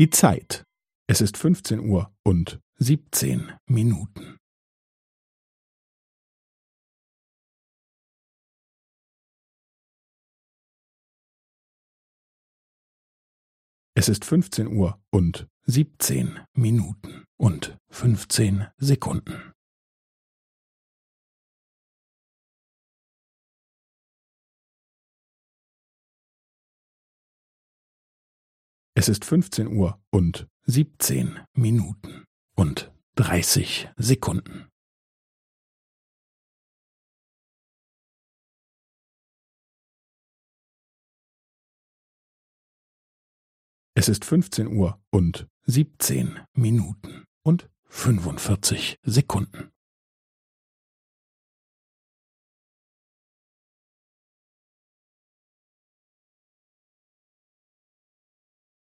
Die Zeit. Es ist fünfzehn Uhr und siebzehn Minuten. Es ist fünfzehn Uhr und siebzehn Minuten und fünfzehn Sekunden. Es ist fünfzehn Uhr und siebzehn Minuten und dreißig Sekunden. Es ist fünfzehn Uhr und siebzehn Minuten und fünfundvierzig Sekunden.